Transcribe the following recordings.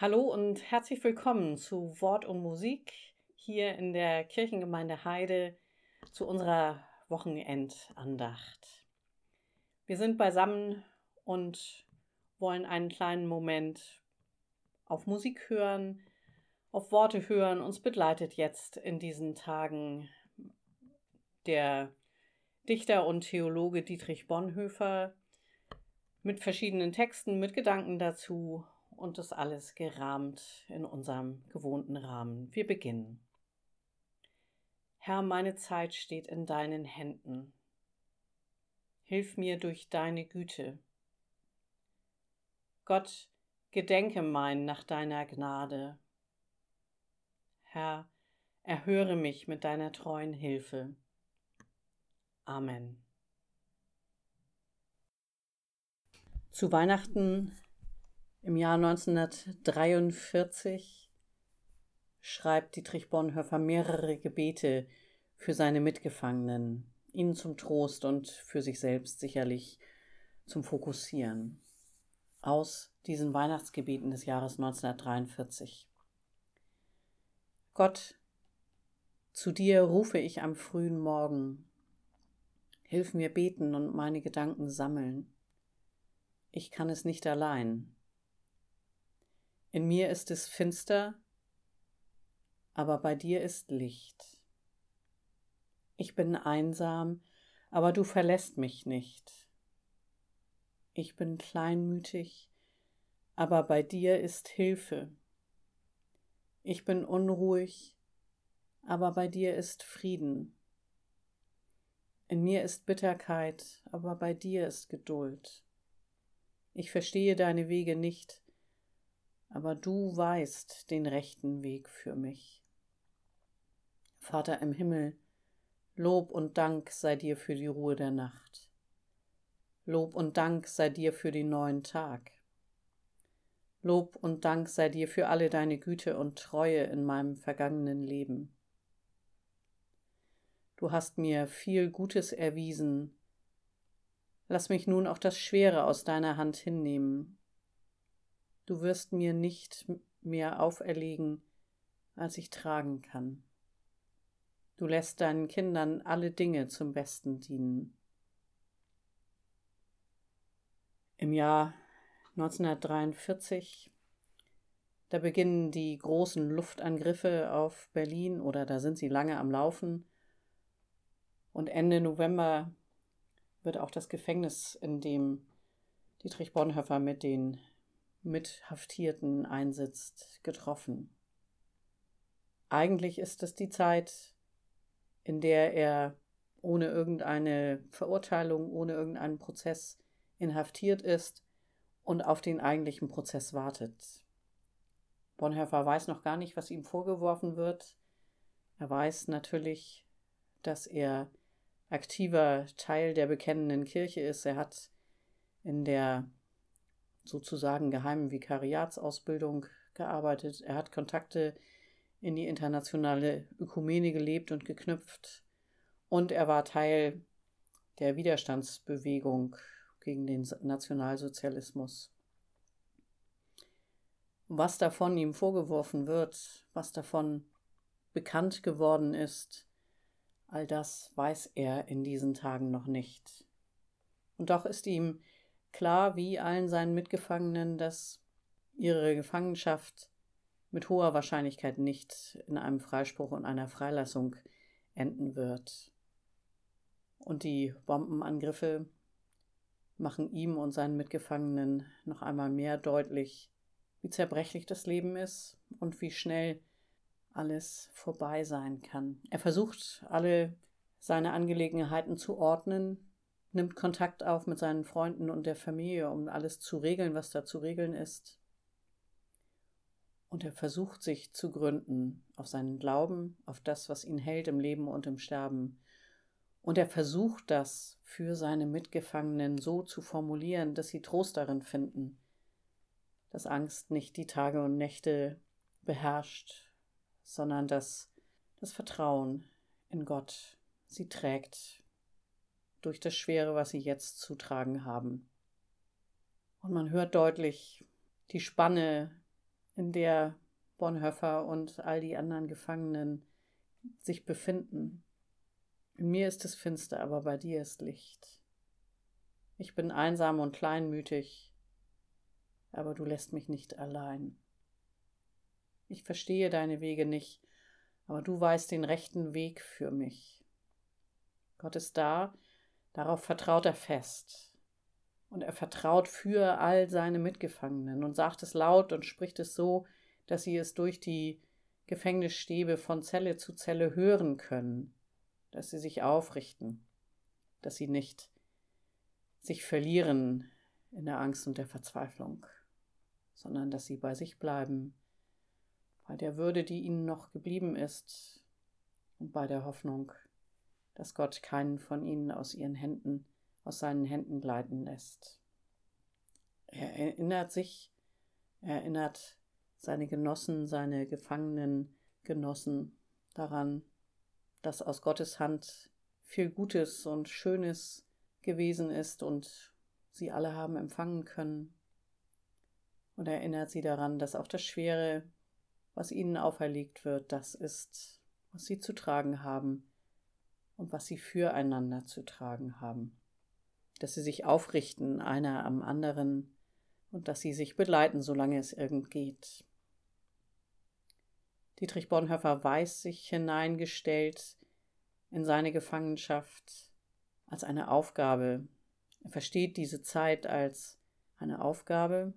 Hallo und herzlich willkommen zu Wort und Musik hier in der Kirchengemeinde Heide zu unserer Wochenendandacht. Wir sind beisammen und wollen einen kleinen Moment auf Musik hören, auf Worte hören. Uns begleitet jetzt in diesen Tagen der Dichter und Theologe Dietrich Bonhoeffer mit verschiedenen Texten, mit Gedanken dazu und das alles gerahmt in unserem gewohnten Rahmen. Wir beginnen. Herr, meine Zeit steht in deinen Händen. Hilf mir durch deine Güte. Gott, gedenke mein nach deiner Gnade. Herr, erhöre mich mit deiner treuen Hilfe. Amen. Zu Weihnachten im Jahr 1943 schreibt Dietrich Bonhoeffer mehrere Gebete für seine Mitgefangenen, ihnen zum Trost und für sich selbst sicherlich zum Fokussieren. Aus diesen Weihnachtsgebeten des Jahres 1943. Gott, zu dir rufe ich am frühen Morgen. Hilf mir beten und meine Gedanken sammeln. Ich kann es nicht allein. In mir ist es finster, aber bei dir ist Licht. Ich bin einsam, aber du verlässt mich nicht. Ich bin kleinmütig, aber bei dir ist Hilfe. Ich bin unruhig, aber bei dir ist Frieden. In mir ist Bitterkeit, aber bei dir ist Geduld. Ich verstehe deine Wege nicht, aber du weißt den rechten Weg für mich. Vater im Himmel, Lob und Dank sei dir für die Ruhe der Nacht. Lob und Dank sei dir für den neuen Tag. Lob und Dank sei dir für alle deine Güte und Treue in meinem vergangenen Leben. Du hast mir viel Gutes erwiesen. Lass mich nun auch das Schwere aus deiner Hand hinnehmen Du wirst mir nicht mehr auferlegen, als ich tragen kann. Du lässt deinen Kindern alle Dinge zum Besten dienen. Im Jahr 1943, da beginnen die großen Luftangriffe auf Berlin oder da sind sie lange am Laufen. Und Ende November wird auch das Gefängnis, in dem Dietrich Bonhoeffer mit den Mithaftierten einsitzt, getroffen. Eigentlich ist es die Zeit, in der er ohne irgendeine Verurteilung, ohne irgendeinen Prozess inhaftiert ist und auf den eigentlichen Prozess wartet. Bonhoeffer weiß noch gar nicht, was ihm vorgeworfen wird. Er weiß natürlich, dass er aktiver Teil der bekennenden Kirche ist. Er hat in der sozusagen geheimen Vikariatsausbildung gearbeitet. Er hat Kontakte in die internationale Ökumene gelebt und geknüpft. Und er war Teil der Widerstandsbewegung gegen den Nationalsozialismus. Was davon ihm vorgeworfen wird, was davon bekannt geworden ist, all das weiß er in diesen Tagen noch nicht. Und doch ist ihm klar wie allen seinen Mitgefangenen, dass ihre Gefangenschaft mit hoher Wahrscheinlichkeit nicht in einem Freispruch und einer Freilassung enden wird. Und die Bombenangriffe machen ihm und seinen Mitgefangenen noch einmal mehr deutlich, wie zerbrechlich das Leben ist und wie schnell alles vorbei sein kann. Er versucht, alle seine Angelegenheiten zu ordnen, nimmt Kontakt auf mit seinen Freunden und der Familie, um alles zu regeln, was da zu regeln ist. Und er versucht sich zu gründen auf seinen Glauben, auf das, was ihn hält im Leben und im Sterben. Und er versucht das für seine Mitgefangenen so zu formulieren, dass sie Trost darin finden, dass Angst nicht die Tage und Nächte beherrscht, sondern dass das Vertrauen in Gott sie trägt durch das Schwere, was sie jetzt zu tragen haben. Und man hört deutlich die Spanne in der Bonhoeffer und all die anderen Gefangenen sich befinden. In mir ist es finster, aber bei dir ist Licht. Ich bin einsam und kleinmütig, aber du lässt mich nicht allein. Ich verstehe deine Wege nicht, aber du weißt den rechten Weg für mich. Gott ist da, darauf vertraut er fest. Und er vertraut für all seine Mitgefangenen und sagt es laut und spricht es so, dass sie es durch die Gefängnisstäbe von Zelle zu Zelle hören können, dass sie sich aufrichten, dass sie nicht sich verlieren in der Angst und der Verzweiflung, sondern dass sie bei sich bleiben, bei der Würde, die ihnen noch geblieben ist und bei der Hoffnung, dass Gott keinen von ihnen aus ihren Händen, aus seinen Händen gleiten lässt. Er erinnert sich, er erinnert seine Genossen, seine gefangenen Genossen daran, dass aus Gottes Hand viel Gutes und Schönes gewesen ist und sie alle haben empfangen können. Und erinnert sie daran, dass auch das Schwere, was ihnen auferlegt wird, das ist, was sie zu tragen haben und was sie füreinander zu tragen haben. Dass sie sich aufrichten, einer am anderen, und dass sie sich begleiten, solange es irgend geht. Dietrich Bonhoeffer weiß sich hineingestellt in seine Gefangenschaft als eine Aufgabe. Er versteht diese Zeit als eine Aufgabe,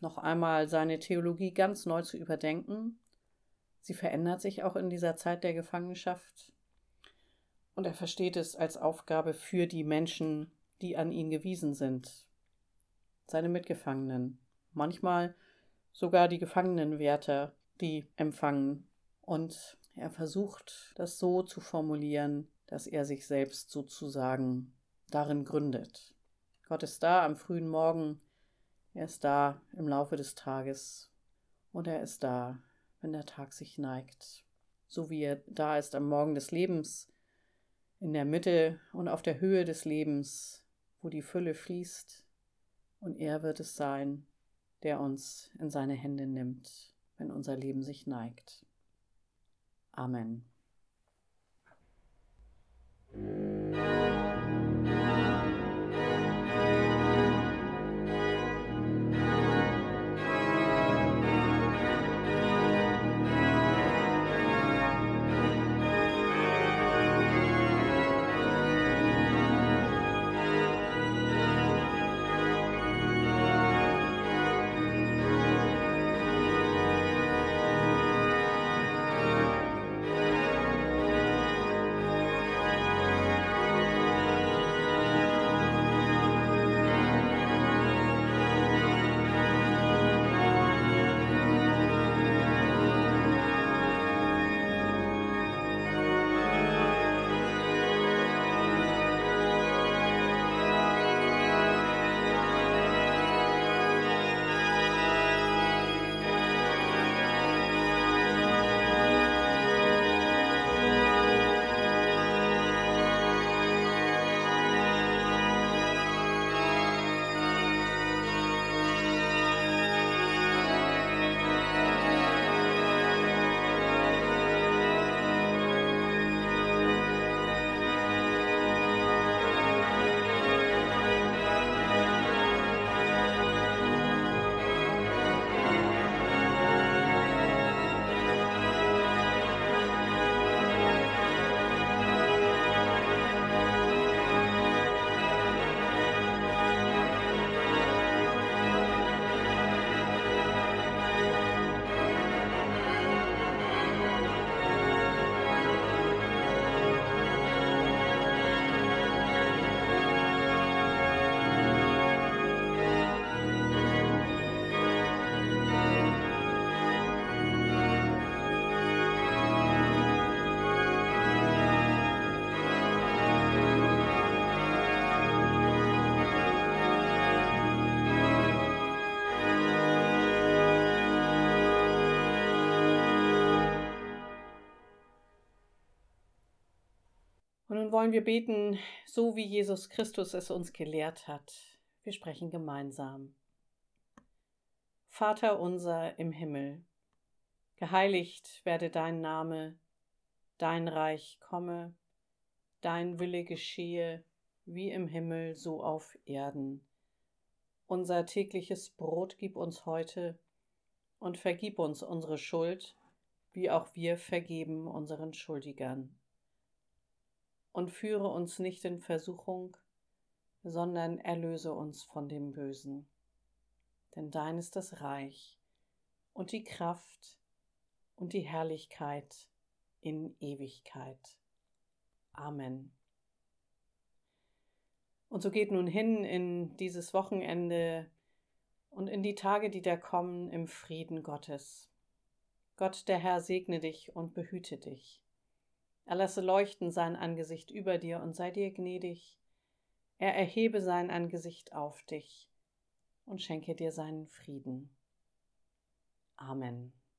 noch einmal seine Theologie ganz neu zu überdenken. Sie verändert sich auch in dieser Zeit der Gefangenschaft. Und er versteht es als Aufgabe für die Menschen, die an ihn gewiesen sind, seine Mitgefangenen, manchmal sogar die Gefangenenwärter, die empfangen. Und er versucht, das so zu formulieren, dass er sich selbst sozusagen darin gründet. Gott ist da am frühen Morgen, er ist da im Laufe des Tages. Und er ist da, wenn der Tag sich neigt, so wie er da ist am Morgen des Lebens, in der Mitte und auf der Höhe des Lebens, wo die Fülle fließt, und er wird es sein, der uns in seine Hände nimmt wenn unser Leben sich neigt. Amen. Wollen wir beten, so wie Jesus Christus es uns gelehrt hat. Wir sprechen gemeinsam. Vater unser im Himmel, geheiligt werde dein Name, dein Reich komme, dein Wille geschehe, wie im Himmel so auf Erden. Unser tägliches Brot gib uns heute und vergib uns unsere Schuld, wie auch wir vergeben unseren Schuldigern. Und führe uns nicht in Versuchung, sondern erlöse uns von dem Bösen denn dein ist das Reich und die Kraft und die Herrlichkeit in Ewigkeit. Amen. Und so geht nun hin in dieses Wochenende und in die Tage, die da kommen, im Frieden Gottes. Gott der Herr segne dich und behüte dich. Er lasse leuchten sein Angesicht über dir und sei dir gnädig. Er erhebe sein Angesicht auf dich und schenke dir seinen Frieden. Amen.